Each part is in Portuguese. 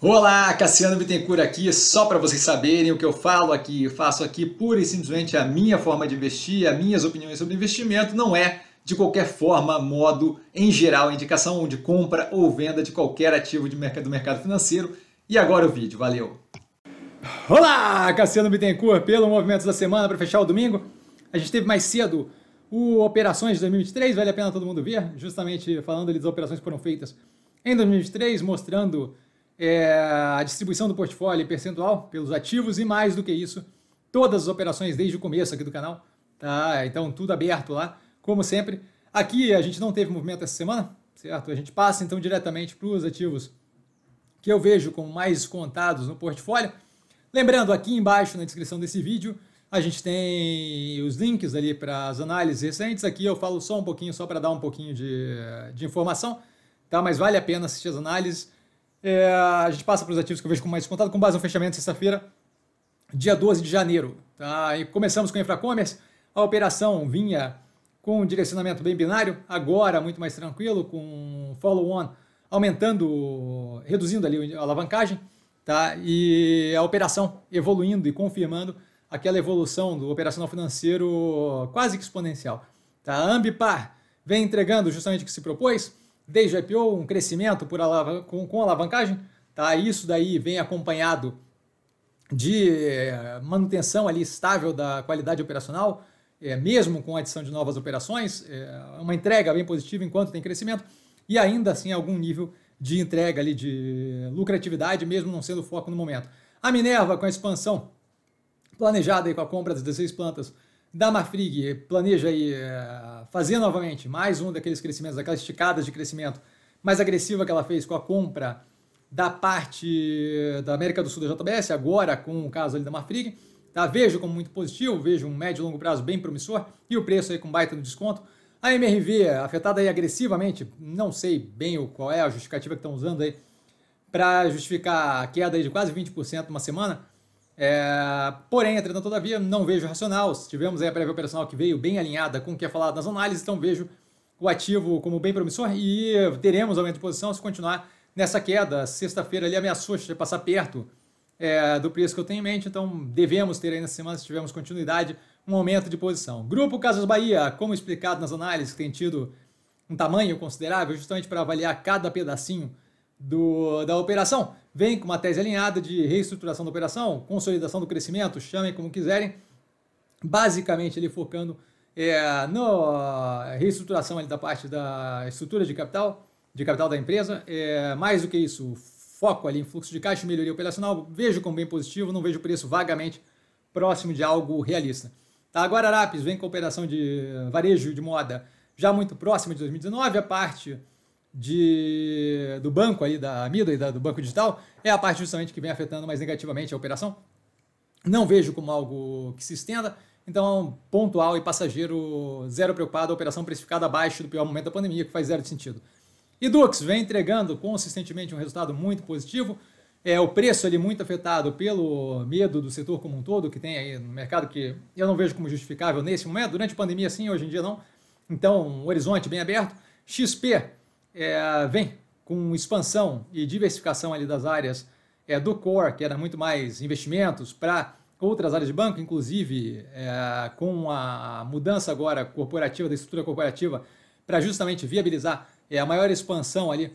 Olá, Cassiano Bittencourt aqui, só para vocês saberem o que eu falo aqui, eu faço aqui pura e simplesmente a minha forma de investir, as minhas opiniões sobre investimento, não é de qualquer forma, modo, em geral, indicação de compra ou venda de qualquer ativo de mercado, do mercado financeiro. E agora o vídeo, valeu! Olá, Cassiano Bittencourt, pelo Movimentos da Semana para fechar o domingo. A gente teve mais cedo o Operações de 2023, vale a pena todo mundo ver, justamente falando ali das operações que foram feitas em 2023, mostrando é, a distribuição do portfólio percentual pelos ativos e mais do que isso, todas as operações desde o começo aqui do canal. Tá? Então, tudo aberto lá, como sempre. Aqui a gente não teve movimento essa semana, certo? A gente passa então diretamente para os ativos que eu vejo como mais contados no portfólio. Lembrando, aqui embaixo na descrição desse vídeo, a gente tem os links ali para as análises recentes. Aqui eu falo só um pouquinho, só para dar um pouquinho de, de informação, tá? mas vale a pena assistir as análises. É, a gente passa para os ativos que eu vejo com mais descontado, com base no fechamento sexta-feira, dia 12 de janeiro. Tá? E começamos com a Infracommerce. A operação vinha com um direcionamento bem binário, agora muito mais tranquilo, com follow-on aumentando, reduzindo ali a alavancagem, tá? e a operação evoluindo e confirmando aquela evolução do operacional financeiro quase que exponencial. Tá? A Ambipar vem entregando justamente o que se propôs, desde o IPO, um crescimento por alav com, com alavancagem. Tá? Isso daí vem acompanhado de eh, manutenção ali estável da qualidade operacional, é, mesmo com a adição de novas operações, é uma entrega bem positiva enquanto tem crescimento, e ainda assim algum nível de entrega ali de lucratividade, mesmo não sendo foco no momento. A Minerva, com a expansão planejada aí com a compra das 16 plantas da Marfrig planeja aí, é, fazer novamente mais um daqueles crescimentos, daquelas esticadas de crescimento mais agressiva que ela fez com a compra da parte da América do Sul da JBS, agora com o caso ali da Marfrig. Tá? Vejo como muito positivo, vejo um médio e longo prazo bem promissor e o preço aí com baita no desconto. A MRV, afetada aí agressivamente, não sei bem qual é a justificativa que estão usando aí para justificar a queda aí de quase 20% numa semana, é, porém, entretanto, todavia, não vejo racional. Tivemos a prévia operacional que veio bem alinhada com o que é falado nas análises, então vejo o ativo como bem promissor e teremos aumento de posição se continuar nessa queda. Sexta-feira ali ameaçou de passar perto é, do preço que eu tenho em mente, então devemos ter aí nessa semana, se tivermos continuidade, um aumento de posição. Grupo Casas Bahia, como explicado nas análises, tem tido um tamanho considerável justamente para avaliar cada pedacinho do, da operação. Vem com uma tese alinhada de reestruturação da operação, consolidação do crescimento, chamem como quiserem, basicamente ele focando é, na reestruturação da parte da estrutura de capital, de capital da empresa, é, mais do que isso, foco ali em fluxo de caixa melhoria operacional, vejo como bem positivo, não vejo o preço vagamente próximo de algo realista. Tá, agora Arapes vem com operação de varejo de moda já muito próxima de 2019, a parte de, do banco aí, da Amida e da, do banco digital, é a parte justamente que vem afetando mais negativamente a operação. Não vejo como algo que se estenda, então pontual e passageiro, zero preocupado, a operação precificada abaixo do pior momento da pandemia, que faz zero sentido. E Dux vem entregando consistentemente um resultado muito positivo, é o preço ali muito afetado pelo medo do setor como um todo, que tem aí no mercado, que eu não vejo como justificável nesse momento, durante a pandemia sim, hoje em dia não. Então, um horizonte bem aberto. XP é, vem com expansão e diversificação ali das áreas é, do core, que era muito mais investimentos, para outras áreas de banco, inclusive é, com a mudança agora corporativa, da estrutura corporativa, para justamente viabilizar é, a maior expansão ali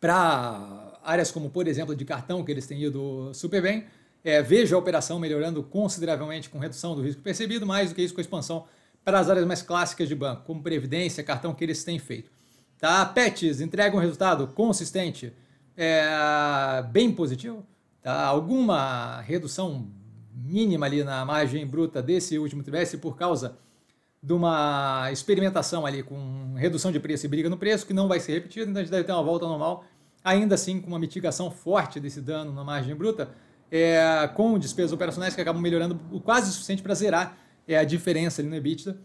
para áreas como, por exemplo, de cartão, que eles têm ido super bem. É, vejo a operação melhorando consideravelmente com redução do risco percebido, mais do que isso com a expansão para as áreas mais clássicas de banco, como previdência, cartão, que eles têm feito. Tá? Pets entrega um resultado consistente, é, bem positivo. Tá? Alguma redução mínima ali na margem bruta desse último trimestre por causa de uma experimentação ali com redução de preço e briga no preço, que não vai ser repetida, então a gente deve ter uma volta normal, ainda assim com uma mitigação forte desse dano na margem bruta, é, com despesas operacionais que acabam melhorando o quase o suficiente para zerar é, a diferença ali no EBITDA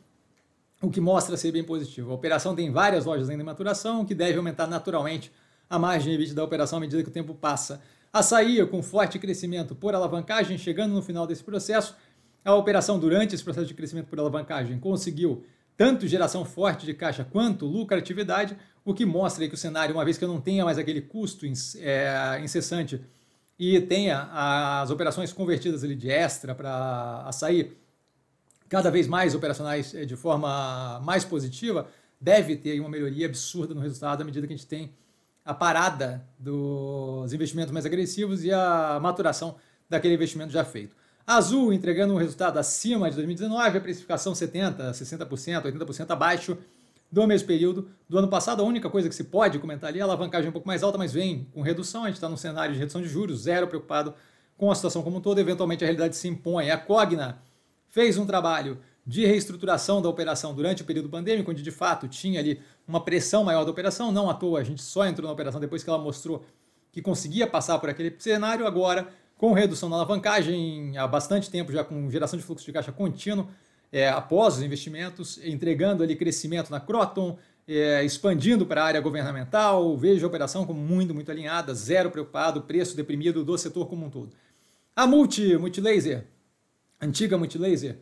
o que mostra ser bem positivo. A operação tem várias lojas ainda em maturação, o que deve aumentar naturalmente a margem EBITDA da operação à medida que o tempo passa. Açaí, com forte crescimento por alavancagem, chegando no final desse processo, a operação durante esse processo de crescimento por alavancagem conseguiu tanto geração forte de caixa quanto lucratividade, o que mostra que o cenário, uma vez que eu não tenha mais aquele custo é, incessante e tenha as operações convertidas ali de extra para sair cada vez mais operacionais é, de forma mais positiva, deve ter uma melhoria absurda no resultado à medida que a gente tem a parada dos investimentos mais agressivos e a maturação daquele investimento já feito. Azul entregando um resultado acima de 2019, a precificação 70%, 60%, 80% abaixo do mesmo período do ano passado. A única coisa que se pode comentar ali é a alavancagem um pouco mais alta, mas vem com redução. A gente está num cenário de redução de juros, zero preocupado com a situação como um todo. Eventualmente a realidade se impõe. A Cogna fez um trabalho de reestruturação da operação durante o período pandêmico, onde de fato tinha ali uma pressão maior da operação. Não à toa, a gente só entrou na operação depois que ela mostrou que conseguia passar por aquele cenário. Agora, com redução na alavancagem, há bastante tempo já com geração de fluxo de caixa contínuo, é, após os investimentos, entregando ali crescimento na Croton, é, expandindo para a área governamental. Vejo a operação como muito, muito alinhada, zero preocupado, preço deprimido do setor como um todo. A Multi, Multilaser, antiga Multilaser,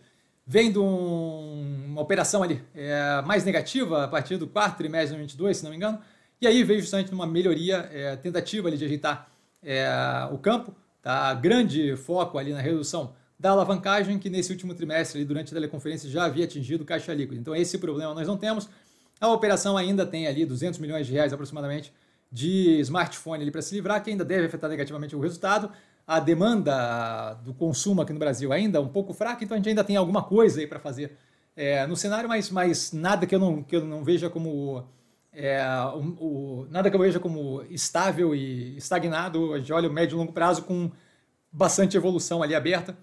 vem de um, uma operação ali é, mais negativa a partir do quarto trimestre de 2022, se não me engano, e aí veio justamente numa melhoria, é, tentativa ali de ajeitar é, o campo, tá? grande foco ali na redução da alavancagem, que nesse último trimestre, ali, durante a teleconferência, já havia atingido caixa líquida. Então, esse problema nós não temos. A operação ainda tem ali 200 milhões de reais aproximadamente de smartphone para se livrar, que ainda deve afetar negativamente o resultado. A demanda do consumo aqui no Brasil ainda é um pouco fraca, então a gente ainda tem alguma coisa aí para fazer é, no cenário, mas, mas nada que eu não, que eu não veja como. É, o, o, nada que eu veja como estável e estagnado. A gente olha o médio e longo prazo com bastante evolução ali aberta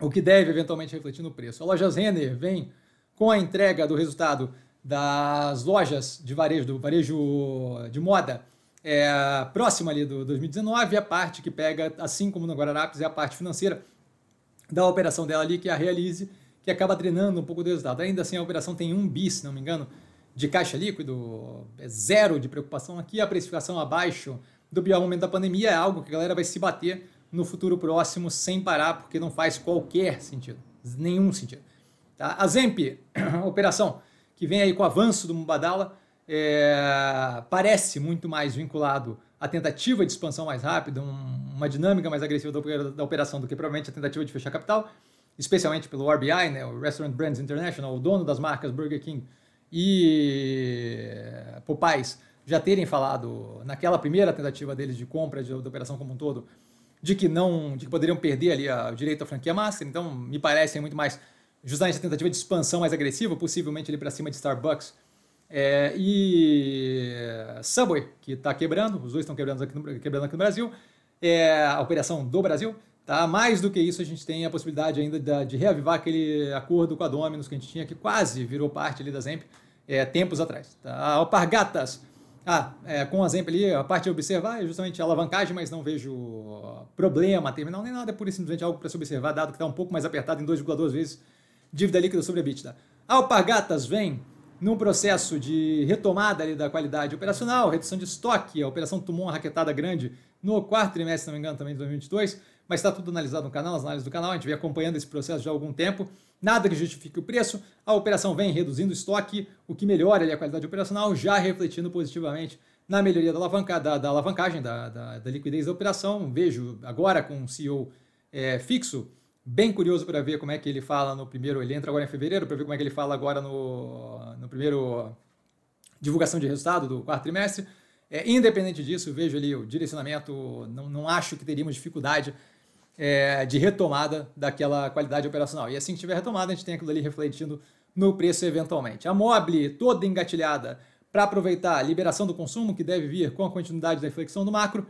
o que deve eventualmente refletir no preço. A loja Renner vem com a entrega do resultado das lojas de varejo, do varejo de moda, é, próxima ali do 2019, a parte que pega, assim como no Guararapes, é a parte financeira da operação dela ali, que é a Realize, que acaba drenando um pouco do resultado. Ainda assim, a operação tem um bi, se não me engano, de caixa líquido, é zero de preocupação aqui, a precificação abaixo do pior momento da pandemia é algo que a galera vai se bater no futuro próximo sem parar, porque não faz qualquer sentido, nenhum sentido. Tá? A Zemp, operação que vem aí com o avanço do Mubadala, é, parece muito mais vinculado à tentativa de expansão mais rápida, um, uma dinâmica mais agressiva da, da, operação do que provavelmente a tentativa de fechar capital, especialmente pelo RBI, né, o Restaurant Brands International, o dono das marcas Burger King e Popeyes, já terem falado naquela primeira tentativa deles de compra de, da operação como um todo, de que não, de que poderiam perder ali a, o direito à franquia master. Então, me parece muito mais justamente a tentativa de expansão mais agressiva, possivelmente ali para cima de Starbucks é, e Subway, que está quebrando, os dois estão quebrando aqui, no, quebrando aqui no Brasil, é, a operação do Brasil. Tá? Mais do que isso, a gente tem a possibilidade ainda de, de reavivar aquele acordo com a Dominus que a gente tinha, que quase virou parte ali da Zemp é, tempos atrás. Tá? A Alpargatas ah, é, com o exemplo ali, a parte a observar é justamente a alavancagem, mas não vejo problema terminal nem nada, é pura e simplesmente algo para se observar, dado que está um pouco mais apertado em 2,2 vezes dívida líquida sobre a EBITDA. A Alpargatas vem num processo de retomada ali da qualidade operacional, redução de estoque, a operação tomou uma raquetada grande no quarto trimestre, se não me engano, também de 2022, mas está tudo analisado no canal, as análises do canal, a gente vem acompanhando esse processo já há algum tempo, nada que justifique o preço, a operação vem reduzindo o estoque, o que melhora ali, a qualidade operacional, já refletindo positivamente na melhoria da, alavanca, da, da alavancagem, da, da, liquidez da operação. Vejo agora com o CEO é, fixo, bem curioso para ver como é que ele fala no primeiro, ele entra agora em fevereiro, para ver como é que ele fala agora no, no primeiro divulgação de resultado do quarto trimestre. É, independente disso, vejo ali o direcionamento, não, não acho que teríamos dificuldade é, de retomada daquela qualidade operacional. E assim que tiver retomada, a gente tem aquilo ali refletindo no preço eventualmente. A Mobile toda engatilhada para aproveitar a liberação do consumo, que deve vir com a continuidade da inflexão do macro,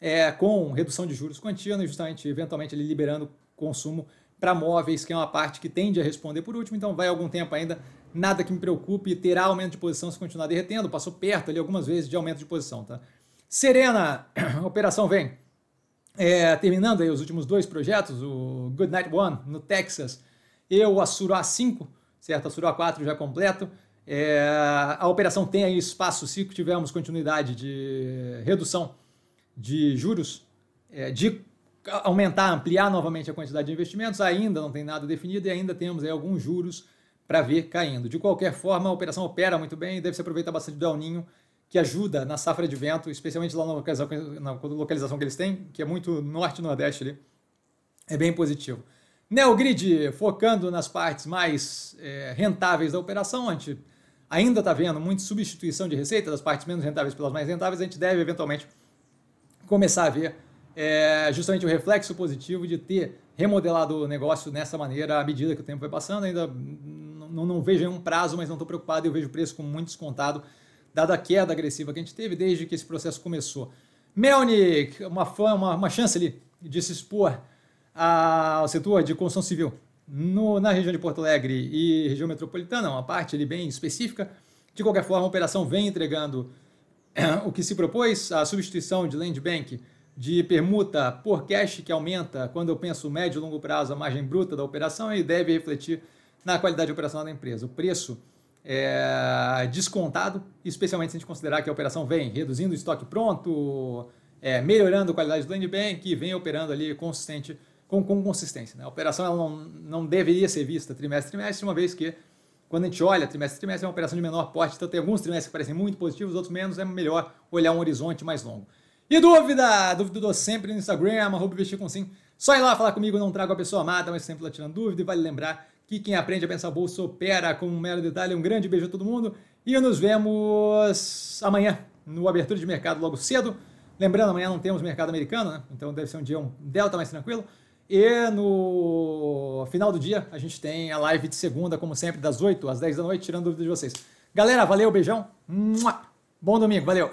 é, com redução de juros contínua justamente, eventualmente, ele liberando consumo para móveis, que é uma parte que tende a responder por último, então vai algum tempo ainda, nada que me preocupe, terá aumento de posição se continuar derretendo, passou perto ali algumas vezes de aumento de posição. Tá? Serena, operação vem é, terminando aí os últimos dois projetos, o Good Night One no Texas e o Assuro A5, certo? Assuro A4 já completo. É, a operação tem aí espaço, se tivermos continuidade de redução de juros, é, de aumentar, ampliar novamente a quantidade de investimentos, ainda não tem nada definido e ainda temos aí alguns juros para ver caindo. De qualquer forma, a operação opera muito bem e deve se aproveitar bastante do El Ninho que ajuda na safra de vento, especialmente lá na localização, na localização que eles têm, que é muito norte-nordeste ali. É bem positivo. Neogrid focando nas partes mais é, rentáveis da operação, a gente ainda está vendo muita substituição de receita das partes menos rentáveis pelas mais rentáveis, a gente deve eventualmente começar a ver é, justamente o reflexo positivo de ter remodelado o negócio dessa maneira à medida que o tempo vai passando. Ainda não, não vejo nenhum prazo, mas não estou preocupado, eu vejo o preço como muito descontado, dada a queda agressiva que a gente teve desde que esse processo começou. Melnik, uma, uma, uma chance ali de se expor ao setor de construção civil no, na região de Porto Alegre e região metropolitana, uma parte ali bem específica. De qualquer forma, a operação vem entregando o que se propôs, a substituição de land bank de permuta por cash, que aumenta, quando eu penso médio e longo prazo, a margem bruta da operação e deve refletir na qualidade operacional da empresa. O preço é descontado, especialmente se a gente considerar que a operação vem reduzindo o estoque pronto, é, melhorando a qualidade do land bank e vem operando ali consistente com, com consistência. Né? A operação ela não, não deveria ser vista trimestre a trimestre, uma vez que quando a gente olha trimestre a trimestre é uma operação de menor porte, então tem alguns trimestres que parecem muito positivos, outros menos, é melhor olhar um horizonte mais longo. E dúvida? Dúvida dou sempre no Instagram, arroba investir com sim. Só ir lá falar comigo, não trago a pessoa amada, mas sempre lá tirando dúvida. E vale lembrar que quem aprende a pensar bolsa opera com um mero detalhe. Um grande beijo a todo mundo e nos vemos amanhã no Abertura de Mercado logo cedo. Lembrando, amanhã não temos mercado americano, né? então deve ser um dia um delta mais tranquilo. E no final do dia, a gente tem a live de segunda, como sempre, das 8 às 10 da noite, tirando dúvidas de vocês. Galera, valeu, beijão. Bom domingo, valeu.